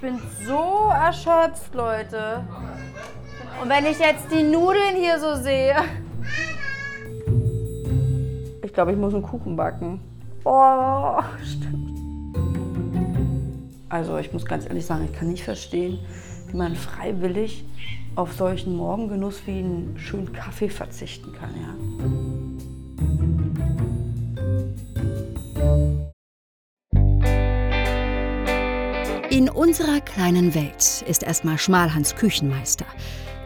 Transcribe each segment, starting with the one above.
bin so erschöpft, Leute. Und wenn ich jetzt die Nudeln hier so sehe. Ich glaube, ich muss einen Kuchen backen. Oh, stimmt. Also ich muss ganz ehrlich sagen, ich kann nicht verstehen, wie man freiwillig auf solchen Morgengenuss wie einen schönen Kaffee verzichten kann. Ja. Unserer kleinen Welt ist erstmal Schmalhans Küchenmeister.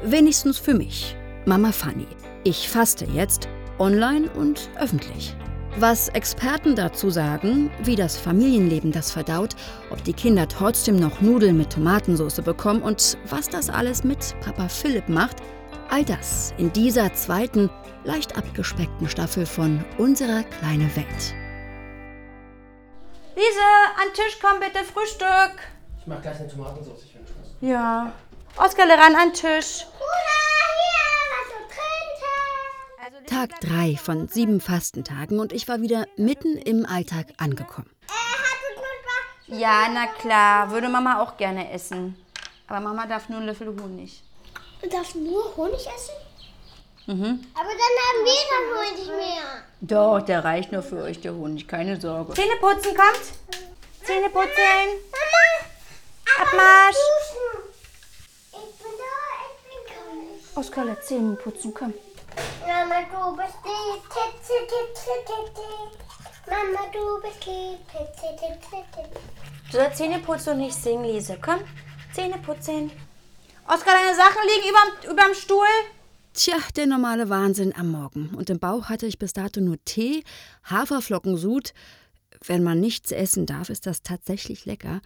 Wenigstens für mich, Mama Fanny. Ich faste jetzt, online und öffentlich. Was Experten dazu sagen, wie das Familienleben das verdaut, ob die Kinder trotzdem noch Nudeln mit Tomatensauce bekommen und was das alles mit Papa Philipp macht, all das in dieser zweiten, leicht abgespeckten Staffel von Unserer kleine Welt. Lise, an Tisch komm bitte, Frühstück. Ich mach gleich eine Tomatensauce, ich wünsche. Ja. Oskar, ran an Tisch. Tag 3 von sieben Fastentagen und ich war wieder mitten im Alltag angekommen. Ja, na klar, würde Mama auch gerne essen. Aber Mama darf nur einen Löffel Honig. Du darfst nur Honig essen? Mhm. Aber dann haben wir dann Honig mehr. Doch, der reicht nur für euch, der Honig, keine Sorge. Zähne putzen, kommt. Zähne putzen. Mama, Abmarsch. Ich bin da, ich bin lass Zähne putzen, komm. Mama, du bist lieb, Titze, Titze, Titze. Mama, du bist lieb, Titze, Titze, Titze. Du sollst Zähne putzen und nicht singen, Lise. Komm, Zähne putzen. Oskar, deine Sachen liegen überm, überm Stuhl. Tja, der normale Wahnsinn am Morgen. Und im Bauch hatte ich bis dato nur Tee, Haferflockensud. Wenn man nichts essen darf, ist das tatsächlich lecker.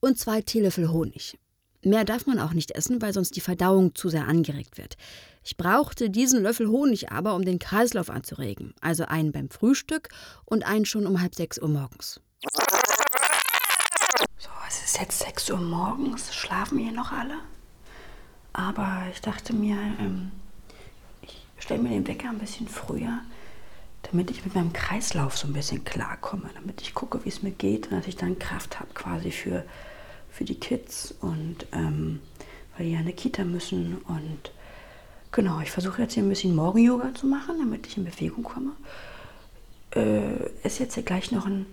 Und zwei Teelöffel Honig. Mehr darf man auch nicht essen, weil sonst die Verdauung zu sehr angeregt wird. Ich brauchte diesen Löffel Honig aber, um den Kreislauf anzuregen. Also einen beim Frühstück und einen schon um halb sechs Uhr morgens. So, es ist jetzt 6 Uhr morgens. Schlafen hier noch alle? Aber ich dachte mir, ähm, ich stelle mir den Wecker ein bisschen früher, damit ich mit meinem Kreislauf so ein bisschen klarkomme, damit ich gucke, wie es mir geht und dass ich dann Kraft habe quasi für, für die Kids und ähm, weil die ja in eine Kita müssen und genau, ich versuche jetzt hier ein bisschen Morgen-Yoga zu machen, damit ich in Bewegung komme. Äh, esse jetzt hier gleich noch einen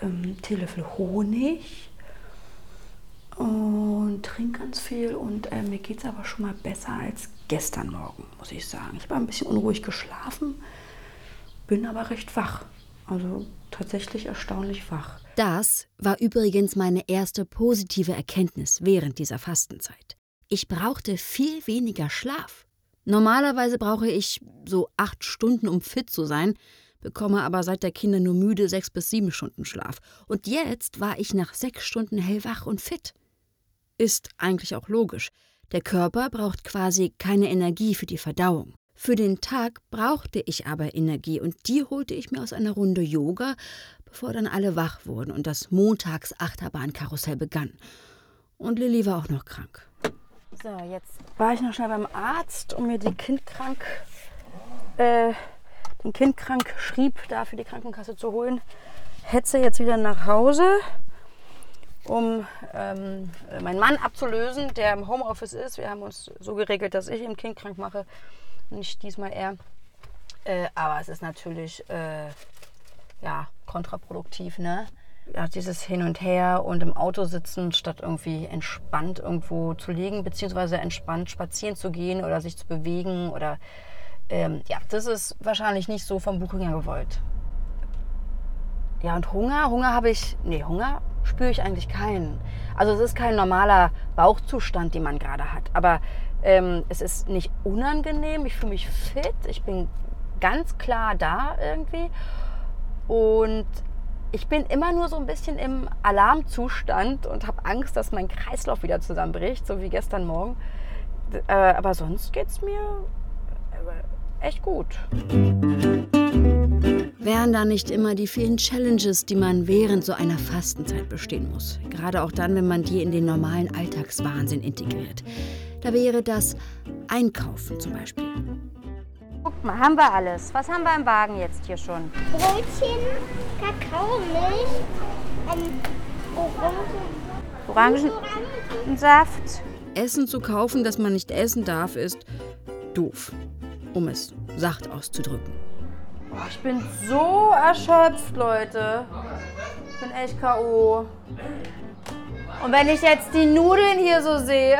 ähm, Teelöffel Honig und trinke ganz viel und äh, mir geht es aber schon mal besser als gestern Morgen, muss ich sagen. Ich habe ein bisschen unruhig geschlafen, bin aber recht wach. Also tatsächlich erstaunlich wach. Das war übrigens meine erste positive Erkenntnis während dieser Fastenzeit. Ich brauchte viel weniger Schlaf. Normalerweise brauche ich so acht Stunden, um fit zu sein, bekomme aber seit der Kinder nur müde sechs bis sieben Stunden Schlaf. Und jetzt war ich nach sechs Stunden hellwach und fit. Ist eigentlich auch logisch. Der Körper braucht quasi keine Energie für die Verdauung. Für den Tag brauchte ich aber Energie und die holte ich mir aus einer Runde Yoga, bevor dann alle wach wurden und das Montags-Achterbahnkarussell begann. Und Lilly war auch noch krank. So, jetzt war ich noch schnell beim Arzt, um mir die Kindkrank, äh, den Kindkrank schrieb, da für die Krankenkasse zu holen. Hetze jetzt wieder nach Hause, um ähm, meinen Mann abzulösen, der im Homeoffice ist. Wir haben uns so geregelt, dass ich ihn kindkrank mache, nicht diesmal er. Äh, aber es ist natürlich äh, ja, kontraproduktiv, ne? Ja, dieses Hin und Her und im Auto sitzen, statt irgendwie entspannt irgendwo zu liegen, beziehungsweise entspannt spazieren zu gehen oder sich zu bewegen oder ähm, ja, das ist wahrscheinlich nicht so vom Buchinger gewollt. Ja, und Hunger, Hunger habe ich, nee, Hunger spüre ich eigentlich keinen. Also es ist kein normaler Bauchzustand, den man gerade hat, aber ähm, es ist nicht unangenehm, ich fühle mich fit, ich bin ganz klar da irgendwie und ich bin immer nur so ein bisschen im Alarmzustand und habe Angst, dass mein Kreislauf wieder zusammenbricht, so wie gestern Morgen. Äh, aber sonst geht es mir äh, echt gut. Wären da nicht immer die vielen Challenges, die man während so einer Fastenzeit bestehen muss? Gerade auch dann, wenn man die in den normalen Alltagswahnsinn integriert. Da wäre das Einkaufen zum Beispiel. Guck mal, haben wir alles. Was haben wir im Wagen jetzt hier schon? Brötchen, Kakaomilch, ähm, Orangen, Orangensaft. Essen zu kaufen, das man nicht essen darf, ist doof, um es sacht auszudrücken. Boah, ich bin so erschöpft, Leute. Ich bin echt K.O. Und wenn ich jetzt die Nudeln hier so sehe.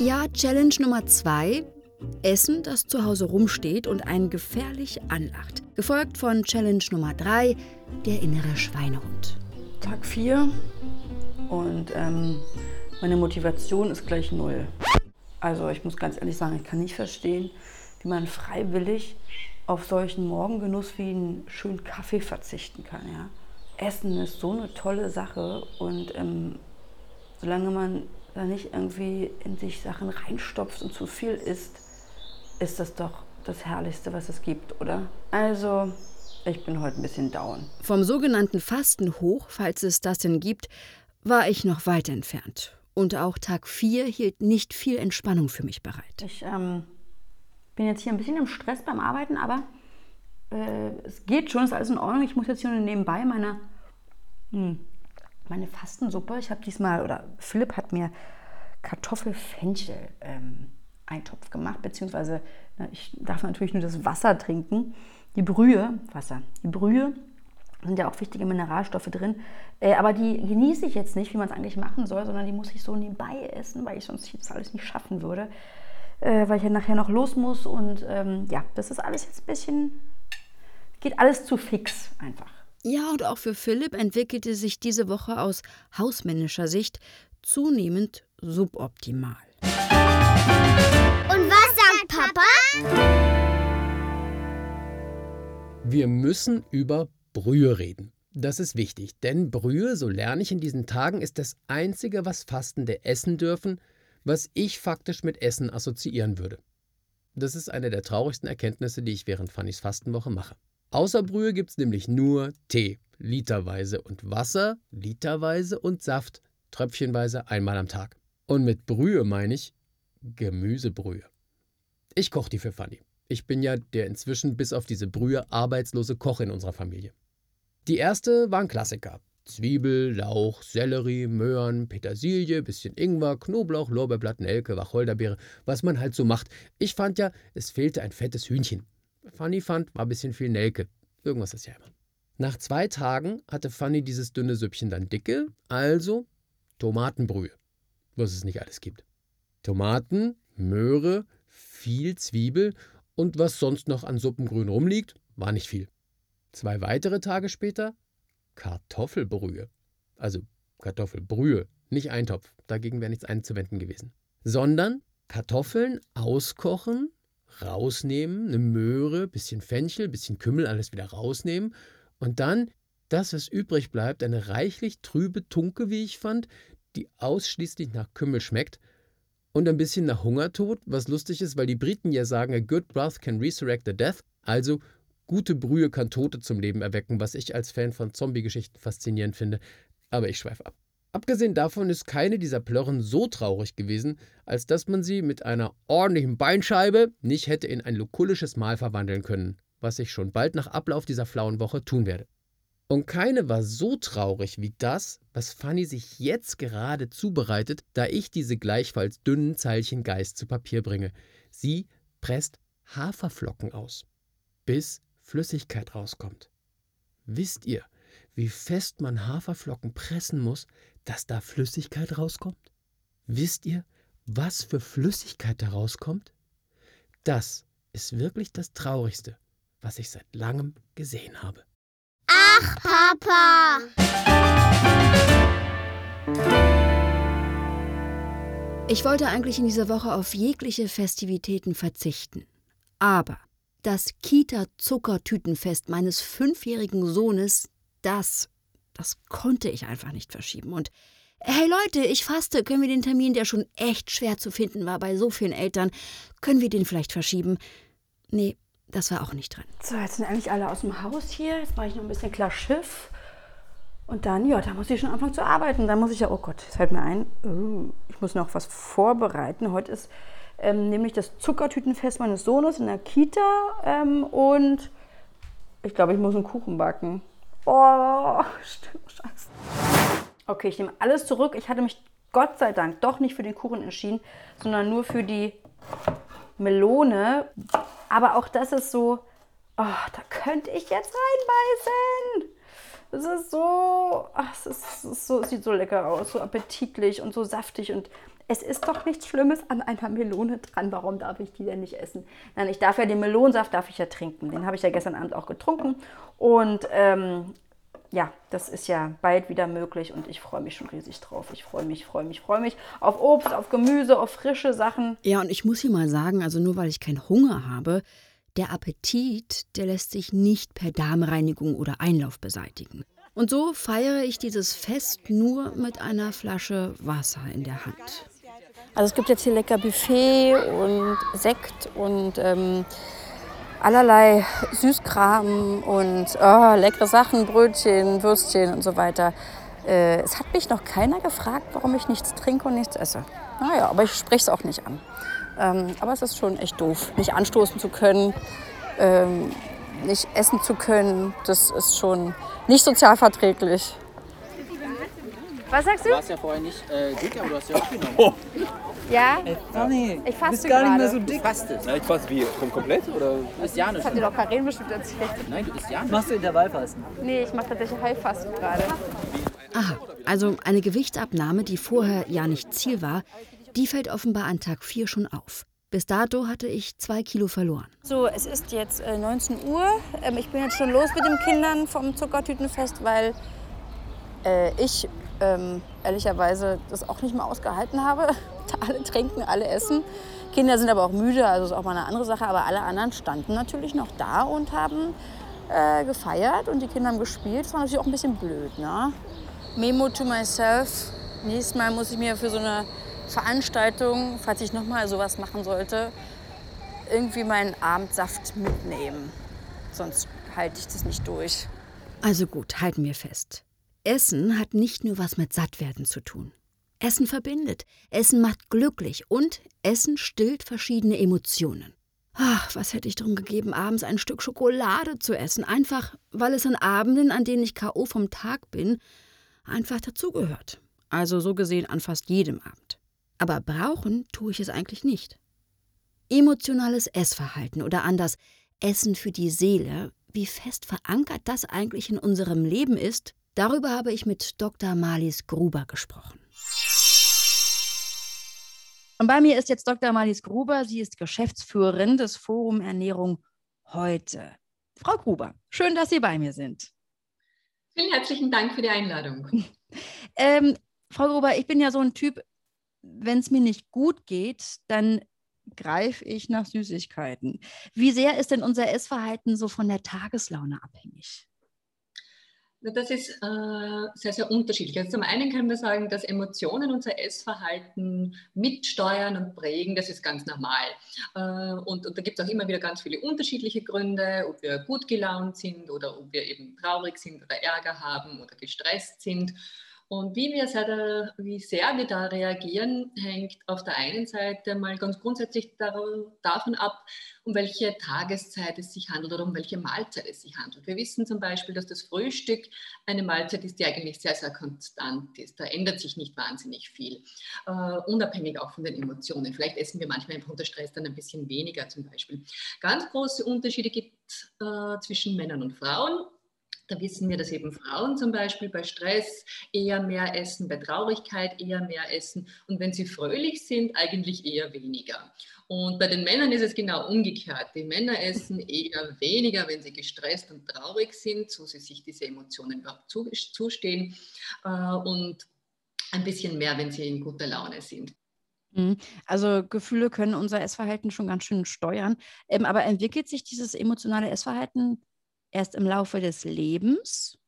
Ja, Challenge Nummer zwei. Essen, das zu Hause rumsteht und einen gefährlich anlacht. Gefolgt von Challenge Nummer drei, der innere Schweinehund. Tag 4 und ähm, meine Motivation ist gleich null. Also ich muss ganz ehrlich sagen, ich kann nicht verstehen, wie man freiwillig auf solchen Morgengenuss wie einen schönen Kaffee verzichten kann. Ja? Essen ist so eine tolle Sache und ähm, solange man da nicht irgendwie in sich Sachen reinstopft und zu viel isst, ist das doch das Herrlichste, was es gibt, oder? Also, ich bin heute ein bisschen down. Vom sogenannten Fastenhoch, falls es das denn gibt, war ich noch weit entfernt. Und auch Tag 4 hielt nicht viel Entspannung für mich bereit. Ich ähm, bin jetzt hier ein bisschen im Stress beim Arbeiten, aber äh, es geht schon, ist alles in Ordnung. Ich muss jetzt hier nur nebenbei meine, hm, meine Fastensuppe, ich habe diesmal, oder Philipp hat mir Kartoffelfenchel ähm, Eintopf gemacht, beziehungsweise na, ich darf natürlich nur das Wasser trinken. Die Brühe, Wasser, die Brühe sind ja auch wichtige Mineralstoffe drin, äh, aber die genieße ich jetzt nicht, wie man es eigentlich machen soll, sondern die muss ich so nebenbei essen, weil ich sonst das alles nicht schaffen würde, äh, weil ich ja nachher noch los muss und ähm, ja, das ist alles jetzt ein bisschen, geht alles zu fix einfach. Ja, und auch für Philipp entwickelte sich diese Woche aus hausmännischer Sicht zunehmend suboptimal. Und was sagt Papa? Wir müssen über Brühe reden. Das ist wichtig, denn Brühe, so lerne ich in diesen Tagen, ist das Einzige, was Fastende essen dürfen, was ich faktisch mit Essen assoziieren würde. Das ist eine der traurigsten Erkenntnisse, die ich während Fannys Fastenwoche mache. Außer Brühe gibt es nämlich nur Tee, literweise und Wasser, literweise und Saft, tröpfchenweise einmal am Tag. Und mit Brühe meine ich Gemüsebrühe. Ich koche die für Fanny. Ich bin ja der inzwischen bis auf diese Brühe arbeitslose Koch in unserer Familie. Die erste war ein Klassiker. Zwiebel, Lauch, Sellerie, Möhren, Petersilie, bisschen Ingwer, Knoblauch, Lorbeerblatt, Nelke, Wacholderbeere, was man halt so macht. Ich fand ja, es fehlte ein fettes Hühnchen. Fanny fand, war ein bisschen viel Nelke. Irgendwas ist ja immer. Nach zwei Tagen hatte Fanny dieses dünne Süppchen dann dicke, also Tomatenbrühe. Was es nicht alles gibt. Tomaten, Möhre, viel Zwiebel und was sonst noch an Suppengrün rumliegt, war nicht viel. Zwei weitere Tage später Kartoffelbrühe. Also Kartoffelbrühe, nicht Eintopf. Dagegen wäre nichts einzuwenden gewesen. Sondern Kartoffeln auskochen, rausnehmen, eine Möhre, bisschen Fenchel, bisschen Kümmel, alles wieder rausnehmen und dann das, was übrig bleibt, eine reichlich trübe Tunke, wie ich fand, die ausschließlich nach Kümmel schmeckt und ein bisschen nach Hungertod, was lustig ist, weil die Briten ja sagen, a good broth can resurrect the death, also gute Brühe kann Tote zum Leben erwecken, was ich als Fan von Zombie-Geschichten faszinierend finde, aber ich schweife ab. Abgesehen davon ist keine dieser Plörren so traurig gewesen, als dass man sie mit einer ordentlichen Beinscheibe nicht hätte in ein lukullisches Mahl verwandeln können, was ich schon bald nach Ablauf dieser flauen Woche tun werde. Und keine war so traurig wie das, was Fanny sich jetzt gerade zubereitet, da ich diese gleichfalls dünnen Zeilchen Geist zu Papier bringe. Sie presst Haferflocken aus, bis Flüssigkeit rauskommt. Wisst ihr, wie fest man Haferflocken pressen muss, dass da Flüssigkeit rauskommt? Wisst ihr, was für Flüssigkeit da rauskommt? Das ist wirklich das Traurigste, was ich seit langem gesehen habe. Ach, Papa. Ich wollte eigentlich in dieser Woche auf jegliche Festivitäten verzichten. Aber das Kita-Zuckertütenfest meines fünfjährigen Sohnes, das, das konnte ich einfach nicht verschieben. Und hey Leute, ich faste, können wir den Termin, der schon echt schwer zu finden war bei so vielen Eltern, können wir den vielleicht verschieben? Nee, das war auch nicht drin. So, jetzt sind eigentlich alle aus dem Haus hier. Jetzt mache ich noch ein bisschen klar Schiff. Und dann, ja, da muss ich schon anfangen zu arbeiten. Dann muss ich ja, oh Gott, es fällt mir ein, oh, ich muss noch was vorbereiten. Heute ist ähm, nämlich das Zuckertütenfest meines Sohnes in der Kita. Ähm, und ich glaube, ich muss einen Kuchen backen. Oh, stimmt, scheiße. Okay, ich nehme alles zurück. Ich hatte mich Gott sei Dank doch nicht für den Kuchen entschieden, sondern nur für die Melone. Aber auch das ist so, oh, da könnte ich jetzt reinbeißen. Es ist so, ach, es, ist, es ist so, es sieht so lecker aus, so appetitlich und so saftig und es ist doch nichts Schlimmes an einer Melone dran. Warum darf ich die denn nicht essen? Nein, ich darf ja den Melonsaft darf ich ja trinken. Den habe ich ja gestern Abend auch getrunken und ähm, ja, das ist ja bald wieder möglich und ich freue mich schon riesig drauf. Ich freue mich, freue mich, freue mich auf Obst, auf Gemüse, auf frische Sachen. Ja, und ich muss hier mal sagen, also nur weil ich keinen Hunger habe, der Appetit, der lässt sich nicht per Darmreinigung oder Einlauf beseitigen. Und so feiere ich dieses Fest nur mit einer Flasche Wasser in der Hand. Also es gibt jetzt hier lecker Buffet und Sekt und ähm, allerlei Süßkram und oh, leckere Sachen, Brötchen, Würstchen und so weiter. Äh, es hat mich noch keiner gefragt, warum ich nichts trinke und nichts esse. Naja, aber ich spreche es auch nicht an. Ähm, aber es ist schon echt doof, nicht anstoßen zu können, ähm, nicht essen zu können. Das ist schon nicht sozialverträglich. Was sagst du? Du warst ja vorher nicht äh, dick, aber du hast ja abgenommen. Oh. Ja? Ey, Ich faste bist gar nicht mehr gerade. so Du dick. fastest. Na, ich weiß wie, kom komplett oder? Du isst ja nicht. Hat dir doch Karin bestimmt erzählt. Nein, du isst ja nicht. Machst du Intervallfasten? Nee, ich mache tatsächlich Heilfasten gerade. Aha, also eine Gewichtsabnahme, die vorher ja nicht Ziel war, die fällt offenbar an Tag 4 schon auf. Bis dato hatte ich zwei Kilo verloren. So, es ist jetzt äh, 19 Uhr. Ähm, ich bin jetzt schon los mit den Kindern vom Zuckertütenfest, weil äh, ich ähm, ehrlicherweise das auch nicht mehr ausgehalten habe. alle trinken, alle essen. Kinder sind aber auch müde, also ist auch mal eine andere Sache. Aber alle anderen standen natürlich noch da und haben äh, gefeiert und die Kinder haben gespielt. Das war natürlich auch ein bisschen blöd, ne? Memo to myself. Nächstes Mal muss ich mir für so eine Veranstaltung, falls ich noch mal sowas machen sollte, irgendwie meinen Abendsaft mitnehmen. Sonst halte ich das nicht durch. Also gut, halten wir fest. Essen hat nicht nur was mit Sattwerden zu tun. Essen verbindet, Essen macht glücklich und Essen stillt verschiedene Emotionen. Ach, was hätte ich drum gegeben, abends ein Stück Schokolade zu essen, einfach weil es an Abenden, an denen ich K.O. vom Tag bin, einfach dazugehört. Also so gesehen an fast jedem Abend. Aber brauchen tue ich es eigentlich nicht. Emotionales Essverhalten oder anders Essen für die Seele, wie fest verankert das eigentlich in unserem Leben ist, darüber habe ich mit Dr. Marlies Gruber gesprochen. Und bei mir ist jetzt Dr. Marlies Gruber. Sie ist Geschäftsführerin des Forum Ernährung heute. Frau Gruber, schön, dass Sie bei mir sind. Vielen herzlichen Dank für die Einladung. Ähm, Frau Gruber, ich bin ja so ein Typ, wenn es mir nicht gut geht, dann greife ich nach Süßigkeiten. Wie sehr ist denn unser Essverhalten so von der Tageslaune abhängig? Das ist äh, sehr, sehr unterschiedlich. Also zum einen können wir sagen, dass Emotionen unser Essverhalten mitsteuern und prägen, das ist ganz normal. Äh, und, und da gibt es auch immer wieder ganz viele unterschiedliche Gründe, ob wir gut gelaunt sind oder ob wir eben traurig sind oder Ärger haben oder gestresst sind. Und wie, wir sehr, wie sehr wir da reagieren, hängt auf der einen Seite mal ganz grundsätzlich davon ab, um welche Tageszeit es sich handelt oder um welche Mahlzeit es sich handelt. Wir wissen zum Beispiel, dass das Frühstück eine Mahlzeit ist, die eigentlich sehr, sehr konstant ist. Da ändert sich nicht wahnsinnig viel, uh, unabhängig auch von den Emotionen. Vielleicht essen wir manchmal einfach unter Stress dann ein bisschen weniger zum Beispiel. Ganz große Unterschiede gibt es uh, zwischen Männern und Frauen. Da wissen wir, dass eben Frauen zum Beispiel bei Stress eher mehr essen, bei Traurigkeit eher mehr essen und wenn sie fröhlich sind, eigentlich eher weniger. Und bei den Männern ist es genau umgekehrt. Die Männer essen eher weniger, wenn sie gestresst und traurig sind, so sie sich diese Emotionen überhaupt zustehen und ein bisschen mehr, wenn sie in guter Laune sind. Also Gefühle können unser Essverhalten schon ganz schön steuern. Ähm, aber entwickelt sich dieses emotionale Essverhalten erst im Laufe des Lebens?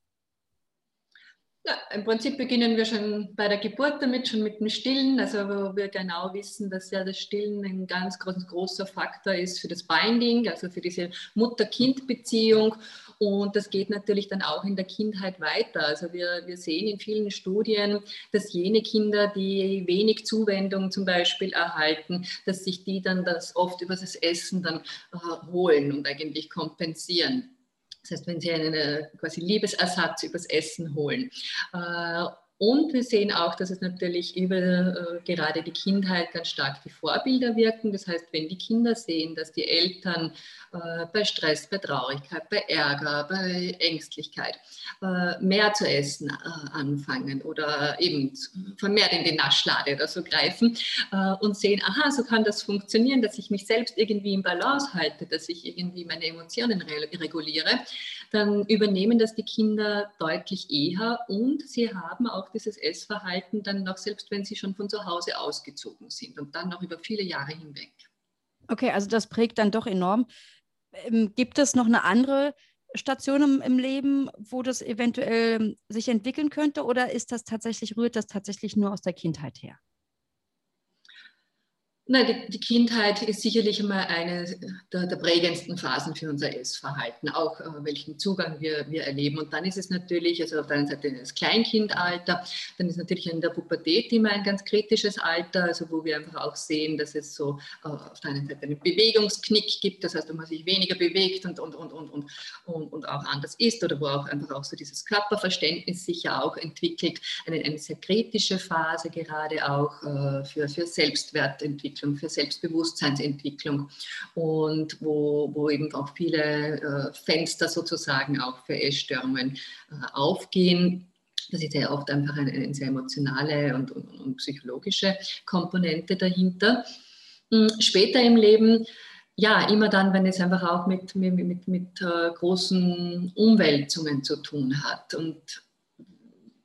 Ja, im Prinzip beginnen wir schon bei der Geburt damit, schon mit dem Stillen, also wo wir genau wissen, dass ja das Stillen ein ganz groß, großer Faktor ist für das Binding, also für diese Mutter-Kind-Beziehung. Und das geht natürlich dann auch in der Kindheit weiter. Also wir, wir sehen in vielen Studien, dass jene Kinder, die wenig Zuwendung zum Beispiel erhalten, dass sich die dann das oft über das Essen dann äh, holen und eigentlich kompensieren. Das heißt, wenn Sie einen quasi Liebesersatz übers Essen holen. Und wir sehen auch, dass es natürlich über äh, gerade die Kindheit ganz stark die Vorbilder wirken. Das heißt, wenn die Kinder sehen, dass die Eltern äh, bei Stress, bei Traurigkeit, bei Ärger, bei Ängstlichkeit äh, mehr zu essen äh, anfangen oder eben vermehrt in die Naschlade oder so greifen äh, und sehen, aha, so kann das funktionieren, dass ich mich selbst irgendwie im Balance halte, dass ich irgendwie meine Emotionen reguliere, dann übernehmen das die Kinder deutlich eher und sie haben auch dieses Essverhalten dann noch, selbst wenn sie schon von zu Hause ausgezogen sind und dann noch über viele Jahre hinweg. Okay, also das prägt dann doch enorm. Ähm, gibt es noch eine andere Station im, im, Leben, wo das eventuell sich entwickeln könnte, oder ist das tatsächlich, rührt das tatsächlich nur aus der Kindheit her? Nein, die, die, Kindheit ist sicherlich immer eine der, der, prägendsten Phasen für unser Essverhalten, auch äh, welchen Zugang wir, wir erleben. Und dann ist es natürlich, also auf der einen Seite das Kleinkindalter, dann ist natürlich in der Pubertät immer ein ganz kritisches Alter, also wo wir einfach auch sehen, dass es so äh, auf der einen Seite einen Bewegungsknick gibt, das heißt, wo man sich weniger bewegt und, und, und, und, und, und, und auch anders ist oder wo auch einfach auch so dieses Körperverständnis sich ja auch entwickelt. Eine, eine sehr kritische Phase gerade auch äh, für, für Selbstwertentwicklung. Entwicklung, für Selbstbewusstseinsentwicklung und wo, wo eben auch viele äh, Fenster sozusagen auch für Essstörungen äh, aufgehen. Das ist ja oft einfach eine, eine sehr emotionale und, und, und, psychologische Komponente dahinter. Hm, später im Leben ja, immer dann, wenn es einfach auch mit, mit, mit, mit äh, großen Umwälzungen zu tun hat. Und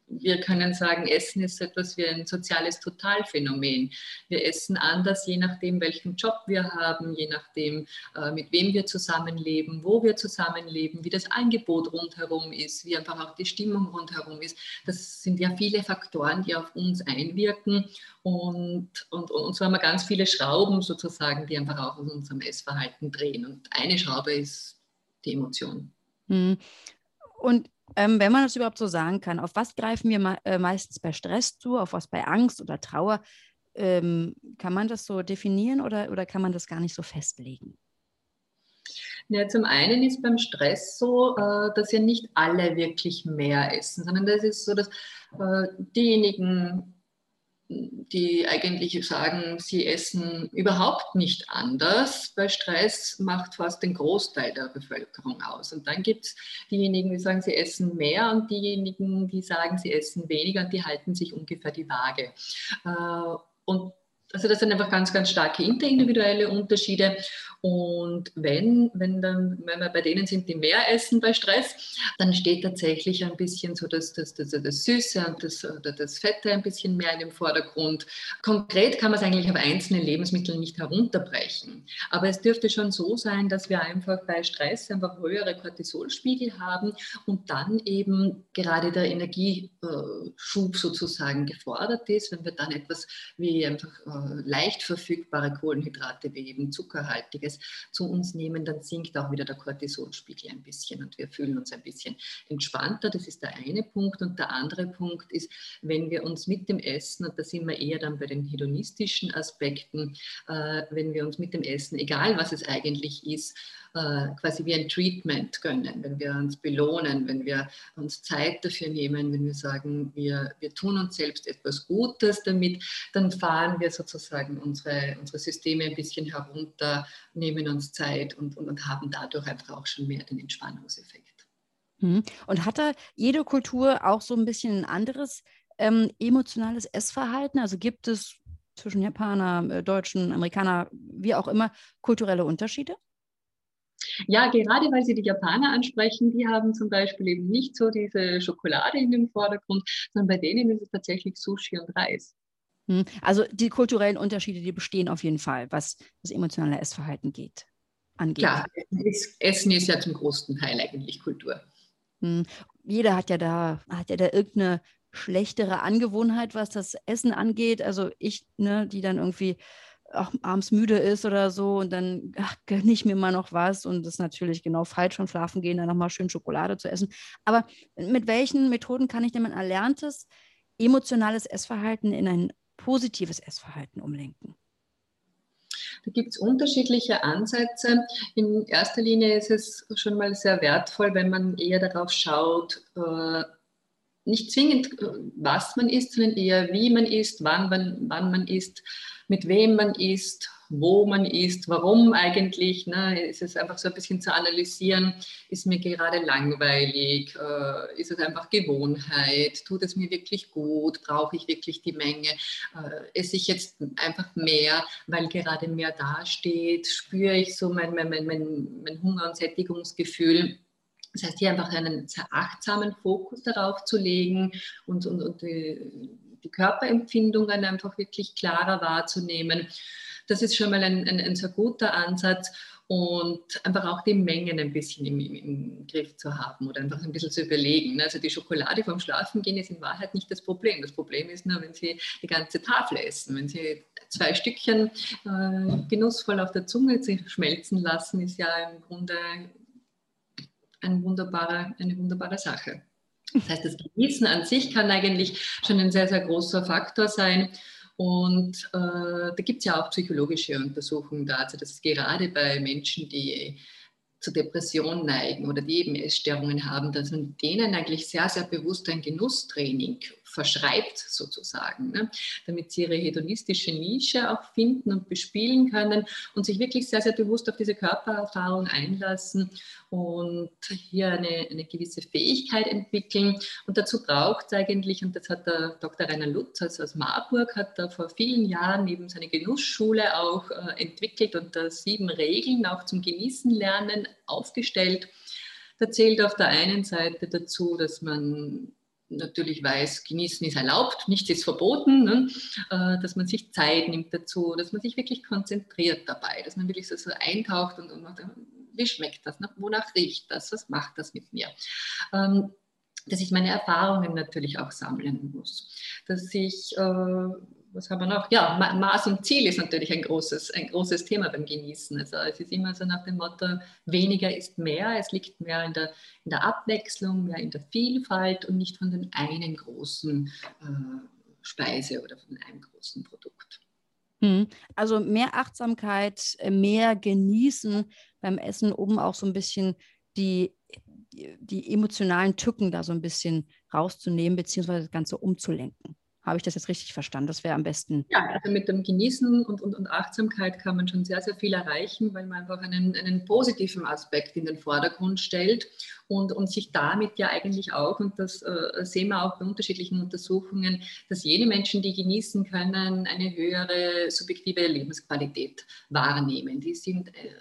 wir können sagen, Essen ist etwas wie ein soziales Totalphänomen. Wir essen anders, je nachdem, welchen Job wir haben, je nachdem, äh, mit wem wir zusammenleben, wo wir zusammenleben, wie das Angebot rundherum ist, wie einfach auch die Stimmung rundherum ist. Das sind ja viele Faktoren, die auf uns einwirken. Und, und, und so haben wir ganz viele Schrauben sozusagen, die einfach auch aus unserem Essverhalten drehen. Und eine Schraube ist die Emotion. Hm. Und ähm, wenn man das überhaupt so sagen kann, auf was greifen wir äh, meistens bei Stress zu, auf was bei Angst oder Trauer? Ähm, kann man das so definieren oder, oder kann man das gar nicht so festlegen? Ja, zum einen ist beim Stress so, äh, dass ja nicht alle wirklich mehr essen, sondern das ist so, dass äh, diejenigen, die eigentlich sagen, sie essen überhaupt nicht anders. Bei Stress macht fast den Großteil der Bevölkerung aus. Und dann gibt es diejenigen, die sagen, sie essen mehr und diejenigen, die sagen, sie essen weniger und die halten sich ungefähr die Waage. Äh, und also das sind einfach ganz, ganz starke interindividuelle Unterschiede. Und wenn, wenn, dann, wenn wir bei denen sind, die mehr essen bei Stress, dann steht tatsächlich ein bisschen so das, das, das, das Süße und das, das Fette ein bisschen mehr in dem Vordergrund. Konkret kann man es eigentlich auf einzelne Lebensmittel nicht herunterbrechen. Aber es dürfte schon so sein, dass wir einfach bei Stress einfach höhere Cortisolspiegel haben und dann eben gerade der Energieschub sozusagen gefordert ist, wenn wir dann etwas wie einfach äh, leicht verfügbare Kohlenhydrate wie eben zuckerhaltige Flüssiges zu uns nehmen, dann sinkt auch wieder der Cortisolspiegel ein bisschen und wir fühlen uns ein bisschen entspannter. Das ist der eine Punkt. Und der andere Punkt ist, wenn wir uns mit dem Essen, und da sind wir eher dann bei den hedonistischen Aspekten, äh, wenn wir uns mit dem Essen, egal was es eigentlich ist, äh, quasi wie ein Treatment gönnen, wenn wir uns belohnen, wenn wir uns Zeit dafür nehmen, wenn wir sagen, wir, wir tun uns selbst etwas Gutes damit, dann fahren wir sozusagen unsere, unsere Systeme ein bisschen herunter, nehmen uns Zeit und, und, und haben dadurch einfach auch schon mehr den Entspannungseffekt. Mhm. Und hat da jede Kultur auch so ein bisschen ein anderes ähm, emotionales Essverhalten? Also gibt es zwischen Japaner, äh, Deutschen, Amerikaner, wie auch immer, kulturelle Unterschiede? Ja, gerade weil Sie die Japaner ansprechen, die haben zum Beispiel eben nicht so diese Schokolade in dem Vordergrund, sondern bei denen ist es tatsächlich Sushi und Reis. Hm, also die kulturellen Unterschiede, die bestehen auf jeden Fall, was das emotionale Essverhalten geht, angeht. Klar, Essen ist ja zum großen Teil eigentlich Kultur. Hm, jeder hat ja da, hat ja da irgendeine schlechtere Angewohnheit, was das Essen angeht. Also ich, ne, die dann irgendwie auch abends müde ist oder so und dann ach, gönne ich mir mal noch was und das ist natürlich genau falsch von schlafen gehen, dann nochmal schön Schokolade zu essen. Aber mit welchen Methoden kann ich denn mein erlerntes emotionales Essverhalten in ein positives Essverhalten umlenken? Da gibt es unterschiedliche Ansätze. In erster Linie ist es schon mal sehr wertvoll, wenn man eher darauf schaut, äh, nicht zwingend, äh, was man isst, sondern eher, wie man isst, wann man, wann man isst, mit wem man isst, wo man isst, warum eigentlich. Ne? Ist es einfach so ein bisschen zu analysieren, ist mir gerade langweilig, äh, ist es einfach Gewohnheit, tut es mir wirklich gut, brauche ich wirklich die Menge, äh, esse ich jetzt einfach mehr, weil gerade mehr dasteht, spüre ich so mein, mein, mein, mein Hunger- und Sättigungsgefühl. Das heißt, hier einfach einen sehr achtsamen Fokus darauf zu legen und, und, und die, die Körperempfindungen einfach wirklich klarer wahrzunehmen. Das ist schon mal ein, ein, ein sehr guter Ansatz und einfach auch die Mengen ein bisschen im, im, im, Griff zu haben oder einfach ein bisschen zu überlegen. Also die Schokolade vom Schlafengehen ist in Wahrheit nicht das Problem. Das Problem ist nur, wenn Sie die ganze Tafel essen. Wenn Sie zwei Stückchen äh, genussvoll auf der Zunge schmelzen lassen, ist ja im Grunde ein wunderbare, eine wunderbare Sache. Das heißt, das Genießen an sich kann eigentlich schon ein sehr, sehr großer Faktor sein. Und äh, da gibt es ja auch psychologische Untersuchungen dazu, dass gerade bei Menschen, die zu Depressionen neigen oder die eben Essstörungen haben, dass man denen eigentlich sehr, sehr bewusst ein Genusstraining verschreibt sozusagen, ne? damit sie ihre hedonistische Nische auch finden und bespielen können und sich wirklich sehr, sehr bewusst auf diese Körpererfahrung einlassen und hier eine, eine gewisse Fähigkeit entwickeln. Und dazu braucht es eigentlich, und das hat der Dr. Rainer Lutz also aus Marburg, hat da vor vielen Jahren eben seine Genussschule auch äh, entwickelt und da sieben Regeln auch zum Genießen lernen aufgestellt. Da zählt auf der einen Seite dazu, dass man natürlich weiß, genießen ist erlaubt, nichts ist verboten, ne? äh, dass man sich Zeit nimmt dazu, dass man sich wirklich konzentriert dabei, dass man wirklich so, so eintaucht und, und macht, wie schmeckt das, ne? wonach riecht das, was macht das mit mir. Ähm, dass ich meine Erfahrungen natürlich auch sammeln muss, dass ich äh, was haben wir noch? Ja, Maß und Ziel ist natürlich ein großes, ein großes Thema beim Genießen. Also es ist immer so nach dem Motto, weniger ist mehr. Es liegt mehr in der, in der Abwechslung, mehr in der Vielfalt und nicht von den einen großen äh, Speise oder von einem großen Produkt. Hm. Also mehr Achtsamkeit, mehr Genießen beim Essen, um auch so ein bisschen die, die emotionalen Tücken da so ein bisschen rauszunehmen, beziehungsweise das Ganze umzulenken. Habe ich das jetzt richtig verstanden? Das wäre am besten. Ja, also mit dem Genießen und, und, und, Achtsamkeit kann man schon sehr, sehr viel erreichen, weil man einfach einen, einen positiven Aspekt in den Vordergrund stellt und, und sich damit ja eigentlich auch, und das äh, sehen wir auch bei unterschiedlichen Untersuchungen, dass jene Menschen, die genießen können, eine höhere subjektive Lebensqualität wahrnehmen. Die sind äh,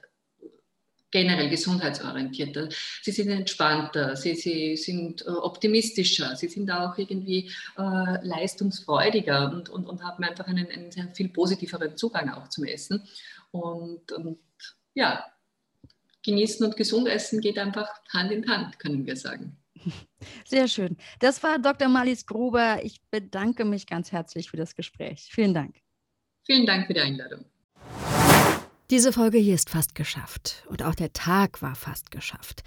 generell gesundheitsorientierter, sie sind entspannter, sie, sie sind äh, optimistischer, sie sind auch irgendwie äh, leistungsfreudiger und, und, und haben einfach einen, einen sehr viel positiveren Zugang auch zum Essen. Und, und ja, genießen und gesund essen geht einfach Hand in Hand, können wir sagen. Sehr schön. Das war Dr. Malis Gruber. Ich bedanke mich ganz herzlich für das Gespräch. Vielen Dank. Vielen Dank für die Einladung. Diese Folge hier ist fast geschafft. Und auch der Tag war fast geschafft.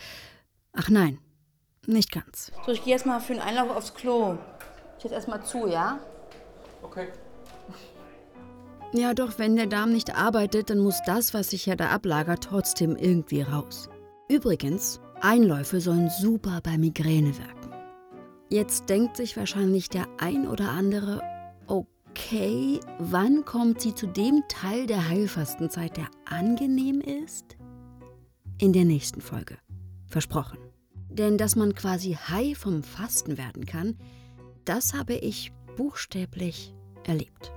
Ach nein, nicht ganz. So, ich gehe jetzt mal für einen Einlauf aufs Klo. Ich jetzt erstmal zu, ja? Okay. Ja, doch, wenn der Darm nicht arbeitet, dann muss das, was sich ja da ablagert, trotzdem irgendwie raus. Übrigens, Einläufe sollen super bei Migräne wirken. Jetzt denkt sich wahrscheinlich der ein oder andere, okay, wann kommt sie zu dem Teil der Heilfastenzeit, der angenehm ist? In der nächsten Folge. Versprochen. Denn dass man quasi high vom Fasten werden kann, das habe ich buchstäblich erlebt.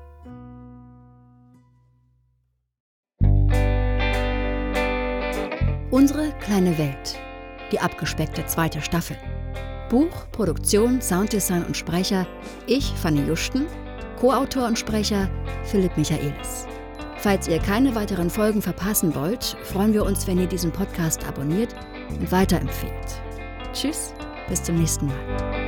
Unsere kleine Welt. Die abgespeckte zweite Staffel. Buch, Produktion, Sounddesign und Sprecher ich, Fanny Juschten Co-Autor und Sprecher Philipp Michaelis. Falls ihr keine weiteren Folgen verpassen wollt, freuen wir uns, wenn ihr diesen Podcast abonniert und weiterempfehlt. Tschüss, bis zum nächsten Mal.